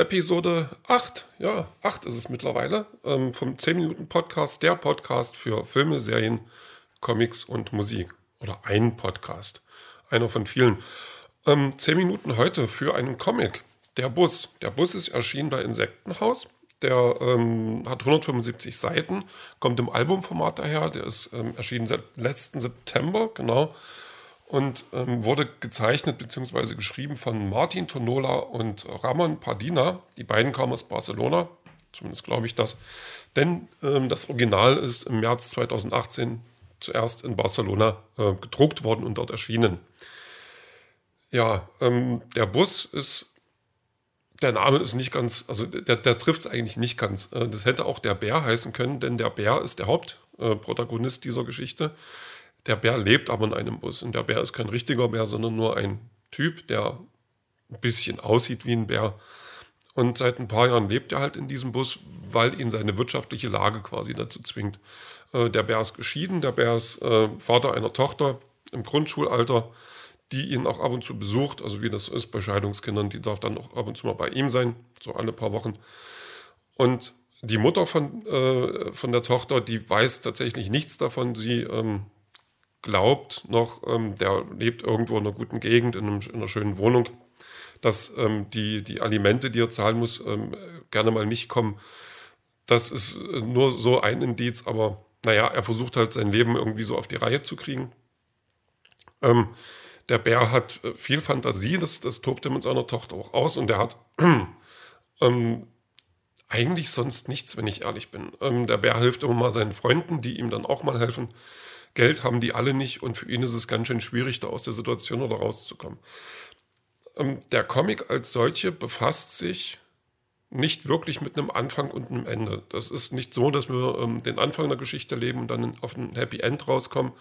Episode 8, ja, 8 ist es mittlerweile, ähm, vom 10-Minuten-Podcast, der Podcast für Filme, Serien, Comics und Musik. Oder ein Podcast, einer von vielen. Ähm, 10 Minuten heute für einen Comic, Der Bus. Der Bus ist erschienen bei Insektenhaus. Der ähm, hat 175 Seiten, kommt im Albumformat daher. Der ist ähm, erschienen seit letzten September, genau und ähm, wurde gezeichnet bzw. geschrieben von Martin Tonola und Ramon Pardina. Die beiden kamen aus Barcelona, zumindest glaube ich das. Denn ähm, das Original ist im März 2018 zuerst in Barcelona äh, gedruckt worden und dort erschienen. Ja, ähm, der Bus ist, der Name ist nicht ganz, also der, der trifft es eigentlich nicht ganz. Äh, das hätte auch der Bär heißen können, denn der Bär ist der Hauptprotagonist äh, dieser Geschichte. Der Bär lebt aber in einem Bus. Und der Bär ist kein richtiger Bär, sondern nur ein Typ, der ein bisschen aussieht wie ein Bär. Und seit ein paar Jahren lebt er halt in diesem Bus, weil ihn seine wirtschaftliche Lage quasi dazu zwingt. Äh, der Bär ist geschieden, der Bär ist äh, Vater einer Tochter im Grundschulalter, die ihn auch ab und zu besucht, also wie das ist bei Scheidungskindern, die darf dann auch ab und zu mal bei ihm sein, so alle paar Wochen. Und die Mutter von, äh, von der Tochter, die weiß tatsächlich nichts davon. Sie ähm, glaubt noch, ähm, der lebt irgendwo in einer guten Gegend, in, einem, in einer schönen Wohnung, dass ähm, die, die Alimente, die er zahlen muss, ähm, gerne mal nicht kommen. Das ist äh, nur so ein Indiz, aber naja, er versucht halt sein Leben irgendwie so auf die Reihe zu kriegen. Ähm, der Bär hat äh, viel Fantasie, das, das tobt er mit seiner Tochter auch aus und der hat ähm, eigentlich sonst nichts, wenn ich ehrlich bin. Ähm, der Bär hilft immer mal seinen Freunden, die ihm dann auch mal helfen. Geld haben die alle nicht und für ihn ist es ganz schön schwierig, da aus der Situation oder rauszukommen. Ähm, der Comic als solche befasst sich nicht wirklich mit einem Anfang und einem Ende. Das ist nicht so, dass wir ähm, den Anfang der Geschichte leben und dann auf ein Happy End rauskommen,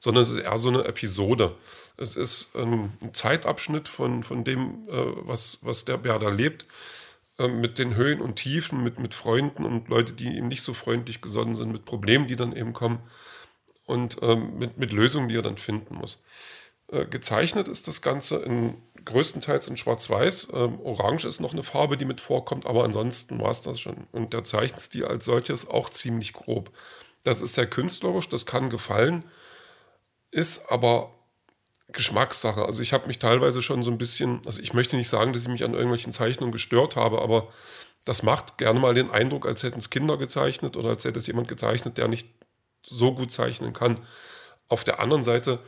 sondern es ist eher so eine Episode. Es ist ähm, ein Zeitabschnitt von, von dem, äh, was, was der Bär da lebt, äh, mit den Höhen und Tiefen, mit, mit Freunden und Leute, die ihm nicht so freundlich gesonnen sind, mit Problemen, die dann eben kommen und ähm, mit, mit Lösungen, die er dann finden muss. Äh, gezeichnet ist das Ganze in, größtenteils in Schwarz-Weiß. Ähm, Orange ist noch eine Farbe, die mit vorkommt, aber ansonsten war es das schon. Und der Zeichenstil als solches auch ziemlich grob. Das ist sehr künstlerisch, das kann gefallen, ist aber Geschmackssache. Also ich habe mich teilweise schon so ein bisschen, also ich möchte nicht sagen, dass ich mich an irgendwelchen Zeichnungen gestört habe, aber das macht gerne mal den Eindruck, als hätten es Kinder gezeichnet oder als hätte es jemand gezeichnet, der nicht so gut zeichnen kann. Auf der anderen Seite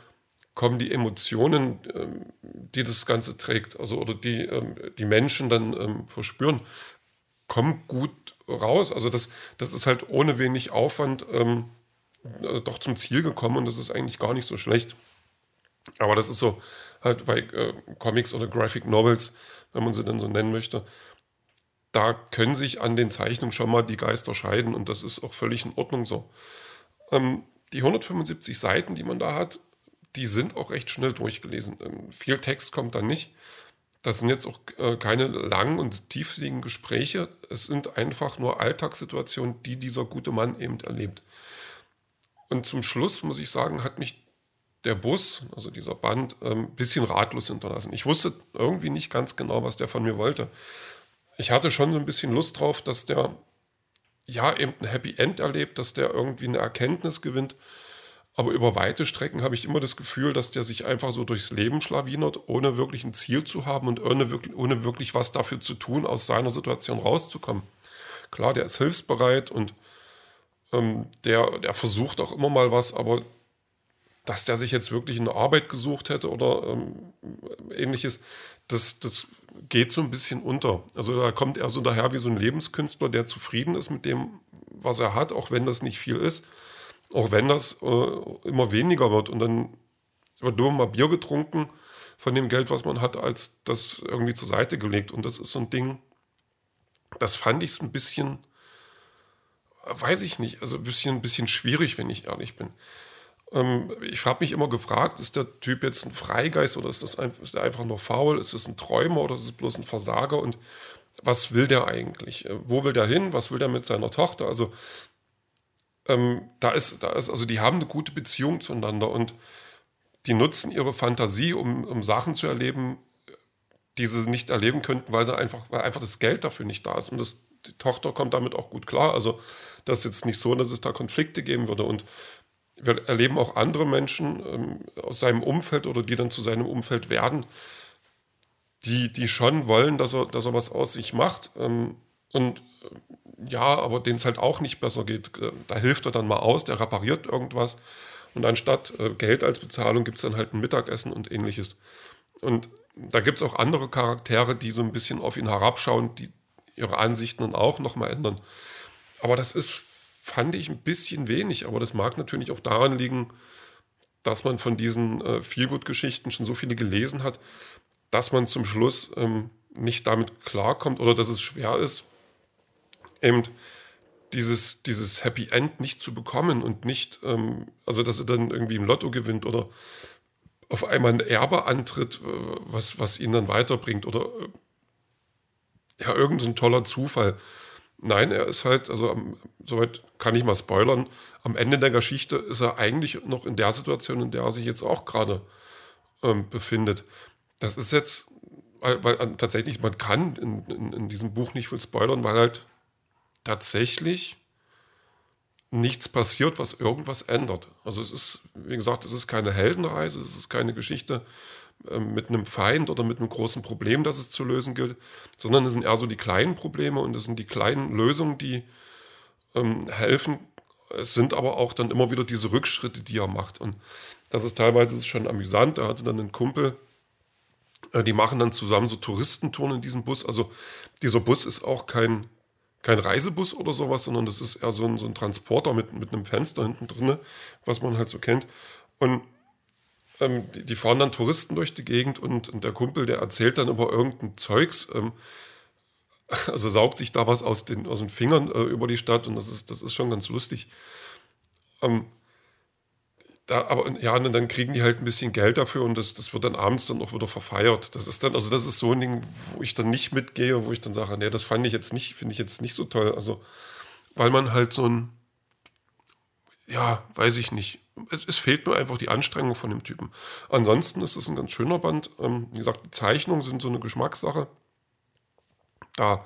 kommen die Emotionen, ähm, die das Ganze trägt, also oder die ähm, die Menschen dann ähm, verspüren, kommen gut raus. Also das, das ist halt ohne wenig Aufwand äh, doch zum Ziel gekommen und das ist eigentlich gar nicht so schlecht. Aber das ist so halt bei äh, Comics oder Graphic Novels, wenn man sie denn so nennen möchte, da können sich an den Zeichnungen schon mal die Geister scheiden und das ist auch völlig in Ordnung so. Ähm, die 175 Seiten, die man da hat, die sind auch recht schnell durchgelesen. Ähm, viel Text kommt da nicht. Das sind jetzt auch äh, keine langen und tiefsinnigen Gespräche. Es sind einfach nur Alltagssituationen, die dieser gute Mann eben erlebt. Und zum Schluss, muss ich sagen, hat mich der Bus, also dieser Band, ein ähm, bisschen ratlos hinterlassen. Ich wusste irgendwie nicht ganz genau, was der von mir wollte. Ich hatte schon so ein bisschen Lust drauf, dass der ja, eben ein Happy End erlebt, dass der irgendwie eine Erkenntnis gewinnt. Aber über weite Strecken habe ich immer das Gefühl, dass der sich einfach so durchs Leben schlawinert, ohne wirklich ein Ziel zu haben und ohne wirklich, ohne wirklich was dafür zu tun, aus seiner Situation rauszukommen. Klar, der ist hilfsbereit und ähm, der, der versucht auch immer mal was, aber dass der sich jetzt wirklich eine Arbeit gesucht hätte oder ähm, ähnliches, das, das geht so ein bisschen unter. Also da kommt er so daher wie so ein Lebenskünstler, der zufrieden ist mit dem, was er hat, auch wenn das nicht viel ist, auch wenn das äh, immer weniger wird. Und dann wird nur mal Bier getrunken von dem Geld, was man hat, als das irgendwie zur Seite gelegt. Und das ist so ein Ding, das fand ich ein bisschen, weiß ich nicht, also ein bisschen, ein bisschen schwierig, wenn ich ehrlich bin. Ähm, ich habe mich immer gefragt, ist der Typ jetzt ein Freigeist oder ist, das ein, ist er einfach nur faul? Ist es ein Träumer oder ist es bloß ein Versager? Und was will der eigentlich? Äh, wo will der hin? Was will der mit seiner Tochter? Also ähm, da ist, da ist, also die haben eine gute Beziehung zueinander und die nutzen ihre Fantasie, um, um Sachen zu erleben, die sie nicht erleben könnten, weil sie einfach, weil einfach das Geld dafür nicht da ist. Und das, die Tochter kommt damit auch gut klar. Also das ist jetzt nicht so, dass es da Konflikte geben würde. Und wir erleben auch andere Menschen ähm, aus seinem Umfeld oder die dann zu seinem Umfeld werden, die, die schon wollen, dass er, dass er was aus sich macht. Ähm, und äh, ja, aber denen es halt auch nicht besser geht. Äh, da hilft er dann mal aus, der repariert irgendwas. Und anstatt äh, Geld als Bezahlung gibt es dann halt ein Mittagessen und ähnliches. Und da gibt es auch andere Charaktere, die so ein bisschen auf ihn herabschauen, die ihre Ansichten dann auch nochmal ändern. Aber das ist, fand ich, ein bisschen wenig. Aber das mag natürlich auch daran liegen, dass man von diesen äh, Feelgood-Geschichten schon so viele gelesen hat, dass man zum Schluss ähm, nicht damit klarkommt oder dass es schwer ist, eben dieses, dieses Happy End nicht zu bekommen und nicht, ähm, also dass er dann irgendwie im Lotto gewinnt oder auf einmal ein Erbe antritt, äh, was, was ihn dann weiterbringt oder äh, ja, irgendein toller Zufall. Nein, er ist halt, also soweit kann ich mal spoilern, am Ende der Geschichte ist er eigentlich noch in der Situation, in der er sich jetzt auch gerade ähm, befindet. Das ist jetzt, weil, weil tatsächlich, man kann in, in, in, diesem Buch nicht viel spoilern, weil halt tatsächlich nichts passiert, was irgendwas ändert. Also es ist, wie gesagt, es ist keine Heldenreise, es ist keine Geschichte äh, mit einem Feind oder mit einem großen Problem, das es zu lösen gilt, sondern es sind eher so die kleinen Probleme und es sind die kleinen Lösungen, die ähm, helfen. Es sind aber auch dann immer wieder diese Rückschritte, die er macht. Und das ist teilweise schon amüsant. Er hatte dann einen Kumpel, äh, die machen dann zusammen so Touristentouren in diesem Bus. Also dieser Bus ist auch kein kein Reisebus oder sowas, sondern das ist eher so ein, so ein Transporter mit, mit einem Fenster hinten drin, was man halt so kennt. Und ähm, die, die, fahren dann Touristen durch die Gegend und, und, der Kumpel, der erzählt dann über irgendein Zeugs, ähm, also saugt sich da was aus den, aus den Fingern äh, über die Stadt und das ist, das ist schon ganz lustig. Ähm, da, aber ja, und dann kriegen die halt ein bisschen Geld dafür und das, das wird dann abends dann auch wieder verfeiert. Das ist dann, also das ist so ein Ding, wo ich dann nicht mitgehe, wo ich dann sage, nee, das fand ich jetzt nicht, finde ich jetzt nicht so toll. Also, weil man halt so ein, ja, weiß ich nicht. Es, es, fehlt mir einfach die Anstrengung von dem Typen. Ansonsten ist es ein ganz schöner Band. Ähm, wie gesagt, die Zeichnungen sind so eine Geschmackssache. Da,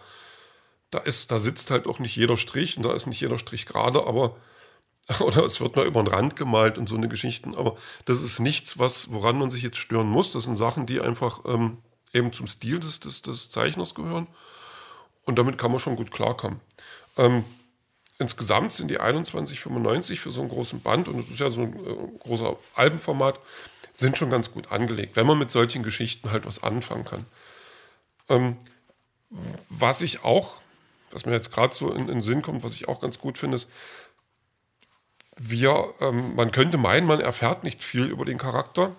da ist, da sitzt halt auch nicht jeder Strich und da ist nicht jeder Strich gerade, aber oder es wird mal über den Rand gemalt und so eine Geschichten. Aber das ist nichts, was, woran man sich jetzt stören muss. Das sind Sachen, die einfach ähm, eben zum Stil des, des, des, Zeichners gehören. Und damit kann man schon gut klarkommen. Ähm, insgesamt sind die 21,95 für so einen großen Band, und es ist ja so ein äh, großer Albenformat, sind schon ganz gut angelegt, wenn man mit solchen Geschichten halt was anfangen kann. Ähm, was ich auch, was mir jetzt gerade so in, den Sinn kommt, was ich auch ganz gut finde, ist, wir, ähm, man könnte meinen, man erfährt nicht viel über den Charakter,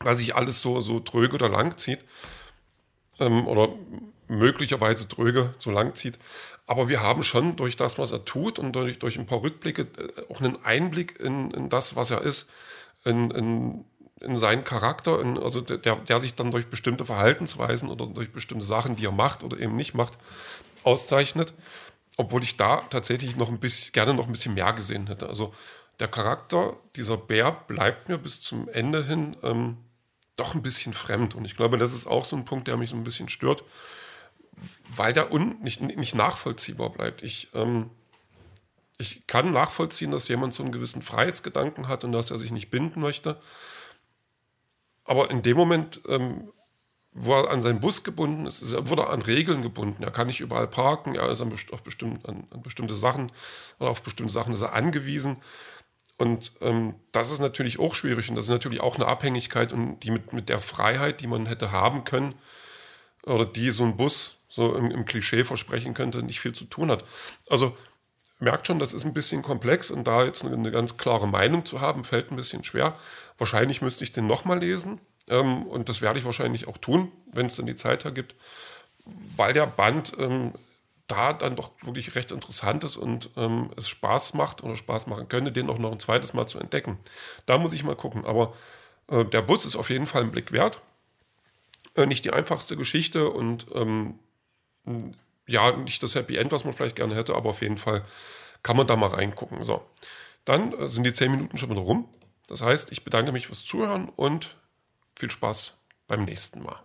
weil sich alles so, so tröge oder lang zieht. Ähm, oder möglicherweise tröge so lang zieht. Aber wir haben schon durch das, was er tut und durch, durch ein paar Rückblicke äh, auch einen Einblick in, in das, was er ist, in, in, in seinen Charakter, in, also der, der sich dann durch bestimmte Verhaltensweisen oder durch bestimmte Sachen, die er macht oder eben nicht macht, auszeichnet obwohl ich da tatsächlich noch ein bisschen, gerne noch ein bisschen mehr gesehen hätte. Also der Charakter, dieser Bär, bleibt mir bis zum Ende hin ähm, doch ein bisschen fremd. Und ich glaube, das ist auch so ein Punkt, der mich so ein bisschen stört, weil der un nicht, nicht nachvollziehbar bleibt. Ich, ähm, ich kann nachvollziehen, dass jemand so einen gewissen Freiheitsgedanken hat und dass er sich nicht binden möchte. Aber in dem Moment ähm, wo er an seinen Bus gebunden ist, er wurde an Regeln gebunden. Er kann nicht überall parken, er ist an, auf bestimmt, an, an bestimmte Sachen oder auf bestimmte Sachen ist er angewiesen. Und ähm, das ist natürlich auch schwierig und das ist natürlich auch eine Abhängigkeit und die mit, mit der Freiheit, die man hätte haben können oder die so ein Bus so im, im Klischee versprechen könnte, nicht viel zu tun hat. Also merkt schon, das ist ein bisschen komplex und da jetzt eine, eine ganz klare Meinung zu haben, fällt ein bisschen schwer. Wahrscheinlich müsste ich den nochmal lesen, ähm, und das werde ich wahrscheinlich auch tun, wenn es dann die Zeit hergibt, weil der Band ähm, da dann doch wirklich recht interessant ist und ähm, es Spaß macht oder Spaß machen könnte, den auch noch ein zweites Mal zu entdecken. Da muss ich mal gucken. Aber äh, der Bus ist auf jeden Fall ein Blick wert. Äh, nicht die einfachste Geschichte und ähm, ja, nicht das Happy End, was man vielleicht gerne hätte, aber auf jeden Fall kann man da mal reingucken. So, dann äh, sind die zehn Minuten schon wieder rum. Das heißt, ich bedanke mich fürs Zuhören und viel Spaß beim nächsten Mal.